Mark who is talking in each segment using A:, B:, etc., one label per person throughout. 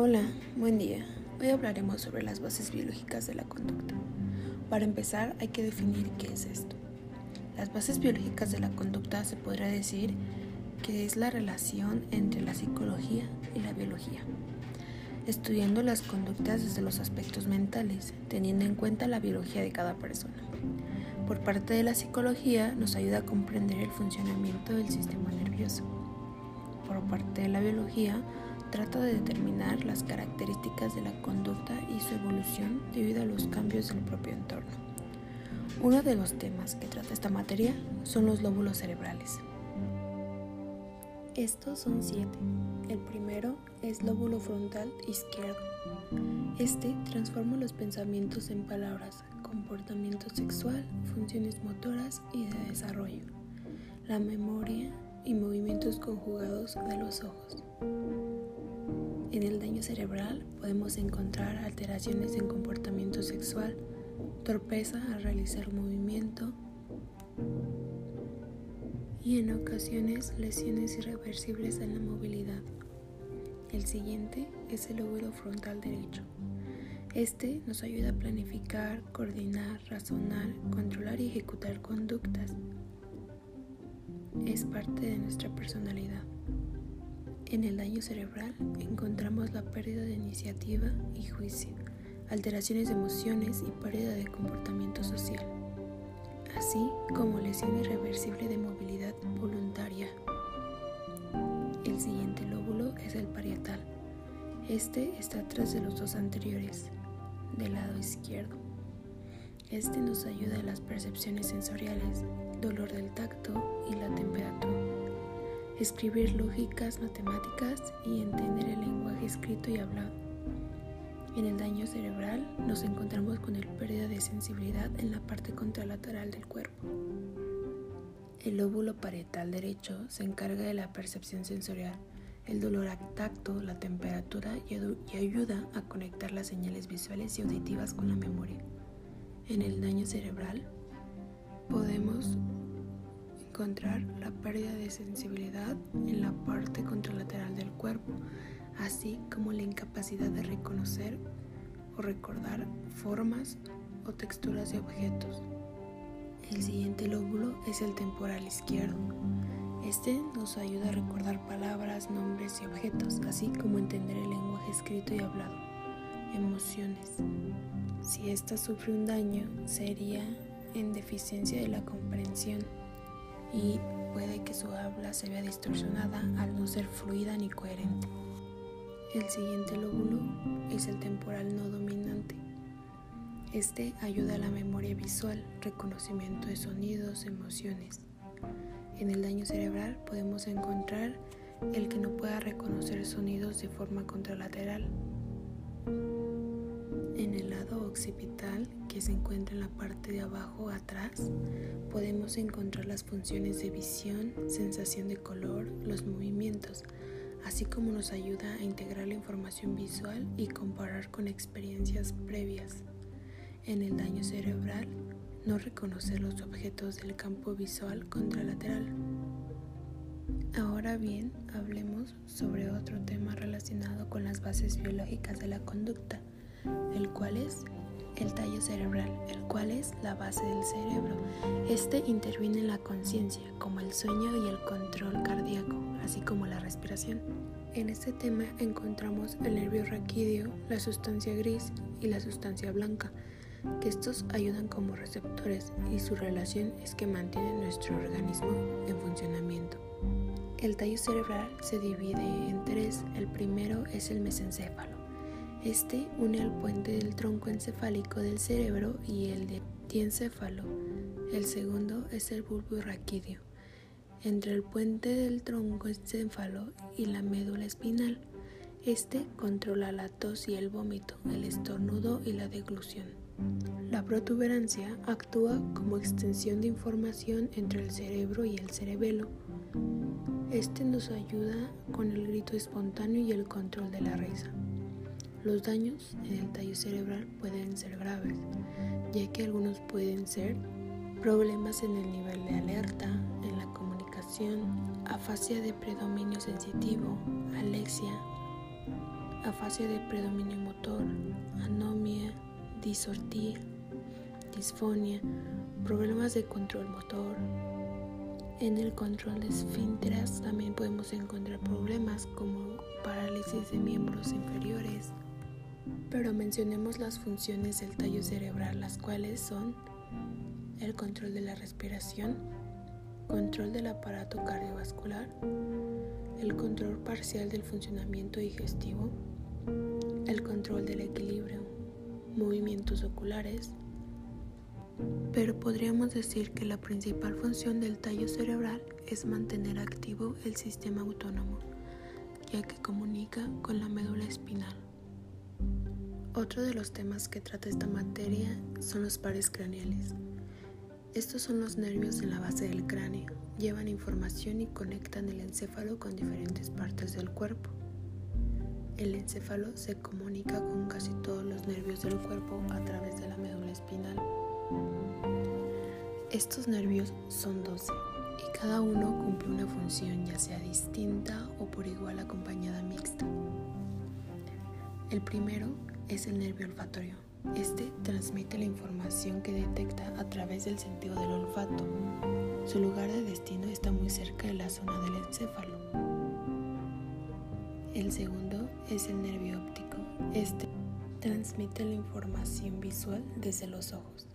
A: Hola, buen día. Hoy hablaremos sobre las bases biológicas de la conducta. Para empezar, hay que definir qué es esto. Las bases biológicas de la conducta se podría decir que es la relación entre la psicología y la biología, estudiando las conductas desde los aspectos mentales, teniendo en cuenta la biología de cada persona. Por parte de la psicología nos ayuda a comprender el funcionamiento del sistema nervioso. Por parte de la biología, trata de determinar las características de la conducta y su evolución debido a los cambios del propio entorno. Uno de los temas que trata esta materia son los lóbulos cerebrales. Estos son siete. El primero es lóbulo frontal izquierdo. Este transforma los pensamientos en palabras, comportamiento sexual, funciones motoras y de desarrollo, la memoria y movimientos conjugados de los ojos. En el daño cerebral podemos encontrar alteraciones en comportamiento sexual, torpeza al realizar movimiento y en ocasiones lesiones irreversibles en la movilidad. El siguiente es el lóbulo frontal derecho. Este nos ayuda a planificar, coordinar, razonar, controlar y ejecutar conductas. Es parte de nuestra personalidad. En el daño cerebral encontramos la pérdida de iniciativa y juicio, alteraciones de emociones y pérdida de comportamiento social, así como lesión irreversible de movilidad voluntaria. El siguiente lóbulo es el parietal. Este está atrás de los dos anteriores, del lado izquierdo. Este nos ayuda a las percepciones sensoriales, dolor del tacto y la temperatura escribir lógicas matemáticas y entender el lenguaje escrito y hablado. En el daño cerebral nos encontramos con el pérdida de sensibilidad en la parte contralateral del cuerpo. El lóbulo parietal derecho se encarga de la percepción sensorial, el dolor al tacto, la temperatura y, y ayuda a conectar las señales visuales y auditivas con la memoria. En el daño cerebral podemos encontrar la pérdida de sensibilidad en la parte contralateral del cuerpo, así como la incapacidad de reconocer o recordar formas o texturas de objetos. El siguiente lóbulo es el temporal izquierdo. Este nos ayuda a recordar palabras, nombres y objetos, así como entender el lenguaje escrito y hablado. Emociones. Si ésta sufre un daño, sería en deficiencia de la comprensión y puede que su habla se vea distorsionada al no ser fluida ni coherente. El siguiente lóbulo es el temporal no dominante. Este ayuda a la memoria visual, reconocimiento de sonidos, emociones. En el daño cerebral podemos encontrar el que no pueda reconocer sonidos de forma contralateral. Occipital, que se encuentra en la parte de abajo atrás, podemos encontrar las funciones de visión, sensación de color, los movimientos, así como nos ayuda a integrar la información visual y comparar con experiencias previas. En el daño cerebral, no reconocer los objetos del campo visual contralateral. Ahora bien, hablemos sobre otro tema relacionado con las bases biológicas de la conducta el cual es el tallo cerebral, el cual es la base del cerebro. Este interviene en la conciencia, como el sueño y el control cardíaco, así como la respiración. En este tema encontramos el nervio raquídeo, la sustancia gris y la sustancia blanca, que estos ayudan como receptores y su relación es que mantienen nuestro organismo en funcionamiento. El tallo cerebral se divide en tres. El primero es el mesencéfalo este une al puente del tronco encefálico del cerebro y el de diencéfalo. El segundo es el bulbo raquídeo, entre el puente del tronco encéfalo y la médula espinal. Este controla la tos y el vómito, el estornudo y la deglución. La protuberancia actúa como extensión de información entre el cerebro y el cerebelo. Este nos ayuda con el grito espontáneo y el control de la risa. Los daños en el tallo cerebral pueden ser graves, ya que algunos pueden ser problemas en el nivel de alerta, en la comunicación, afasia de predominio sensitivo, alexia, afasia de predominio motor, anomia, disortía, disfonia, problemas de control motor. En el control de esfínteras también podemos encontrar problemas como parálisis de miembros inferiores. Pero mencionemos las funciones del tallo cerebral, las cuales son el control de la respiración, control del aparato cardiovascular, el control parcial del funcionamiento digestivo, el control del equilibrio, movimientos oculares, pero podríamos decir que la principal función del tallo cerebral es mantener activo el sistema autónomo, ya que comunica con la médula espinal. Otro de los temas que trata esta materia son los pares craneales. Estos son los nervios en la base del cráneo, llevan información y conectan el encéfalo con diferentes partes del cuerpo. El encéfalo se comunica con casi todos los nervios del cuerpo a través de la médula espinal. Estos nervios son 12 y cada uno cumple una función ya sea distinta o por igual acompañada mixta. El primero es el nervio olfatorio. Este transmite la información que detecta a través del sentido del olfato. Su lugar de destino está muy cerca de la zona del encéfalo. El segundo es el nervio óptico. Este transmite la información visual desde los ojos.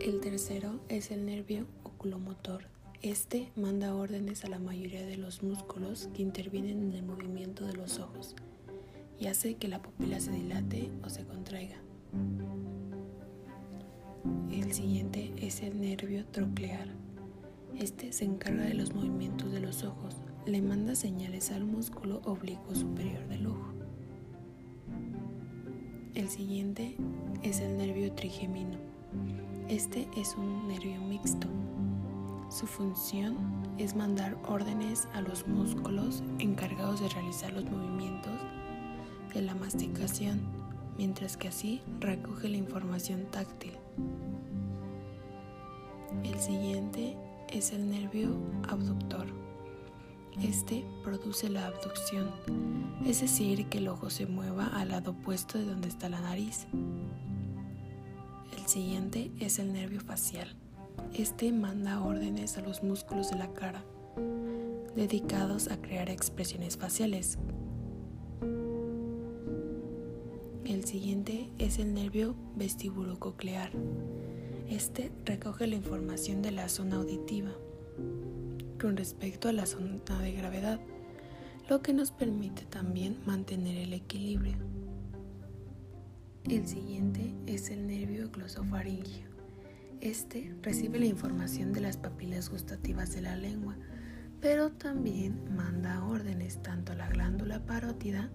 A: El tercero es el nervio oculomotor. Este manda órdenes a la mayoría de los músculos que intervienen en el movimiento de los ojos y hace que la pupila se dilate o se contraiga. El siguiente es el nervio troclear. Este se encarga de los movimientos de los ojos, le manda señales al músculo oblicuo superior del ojo. El siguiente es el nervio trigemino. Este es un nervio mixto. Su función es mandar órdenes a los músculos encargados de realizar los movimientos de la masticación, mientras que así recoge la información táctil. El siguiente es el nervio abductor. Este produce la abducción, es decir, que el ojo se mueva al lado opuesto de donde está la nariz. El siguiente es el nervio facial. Este manda órdenes a los músculos de la cara, dedicados a crear expresiones faciales. El siguiente es el nervio vestibulococlear. Este recoge la información de la zona auditiva con respecto a la zona de gravedad, lo que nos permite también mantener el equilibrio. El siguiente es el nervio glosofaringio. Este recibe la información de las papilas gustativas de la lengua, pero también manda órdenes tanto a la glándula parótida,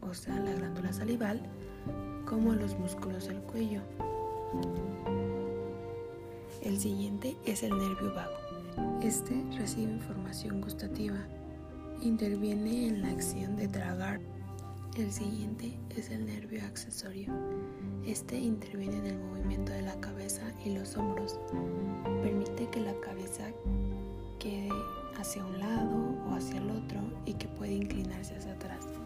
A: o sea, la glándula salival, como los músculos del cuello. El siguiente es el nervio vago. Este recibe información gustativa, interviene en la acción de tragar el siguiente es el nervio accesorio. Este interviene en el movimiento de la cabeza y los hombros. Permite que la cabeza quede hacia un lado o hacia el otro y que puede inclinarse hacia atrás.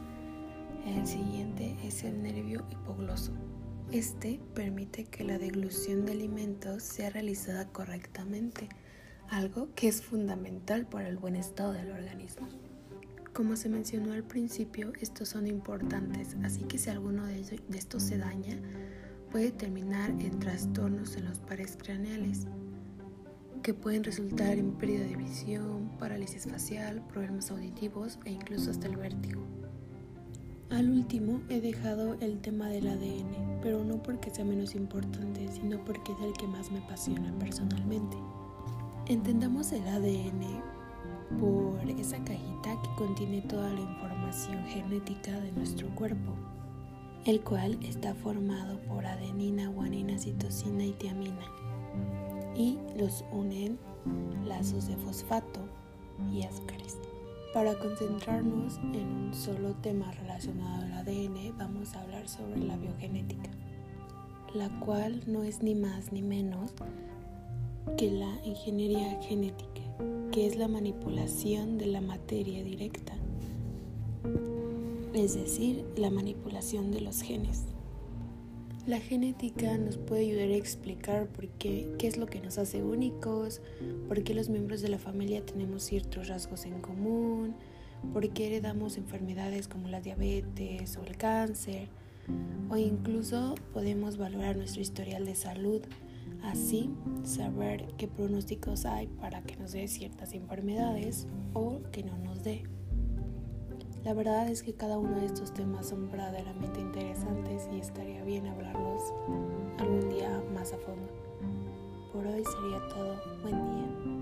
A: El siguiente es el nervio hipogloso. Este permite que la deglución de alimentos sea realizada correctamente, algo que es fundamental para el buen estado del organismo. Como se mencionó al principio, estos son importantes, así que si alguno de, estos se daña, puede terminar en trastornos en los pares craneales, que pueden resultar en pérdida de visión, parálisis facial, problemas auditivos e incluso hasta el vértigo. Al último he dejado el tema del ADN, pero no porque sea menos importante, sino porque es el que más me apasiona personalmente. Entendamos el ADN por esa cajita que contiene toda la información genética de nuestro cuerpo, el cual está formado por adenina, guanina, citosina y tiamina, y los unen lazos de fosfato y azúcares. Para concentrarnos en un solo tema relacionado al ADN, vamos a hablar sobre la biogenética, la cual no es ni más ni menos que la ingeniería genética que es la manipulación de la materia directa. es decir, la manipulación de los genes. La genética nos puede ayudar a explicar por qué, qué es lo que nos hace únicos, por qué los miembros de la familia tenemos ciertos rasgos en común, por qué heredamos enfermedades como la diabetes o el cáncer, o incluso podemos valorar nuestro historial de salud, así saber qué pronósticos hay para que nos dé ciertas enfermedades o que no nos dé. La verdad es que cada uno de estos temas son verdaderamente interesantes y estaría bien hablarlos algún día más a fondo. Por hoy sería todo. Buen día.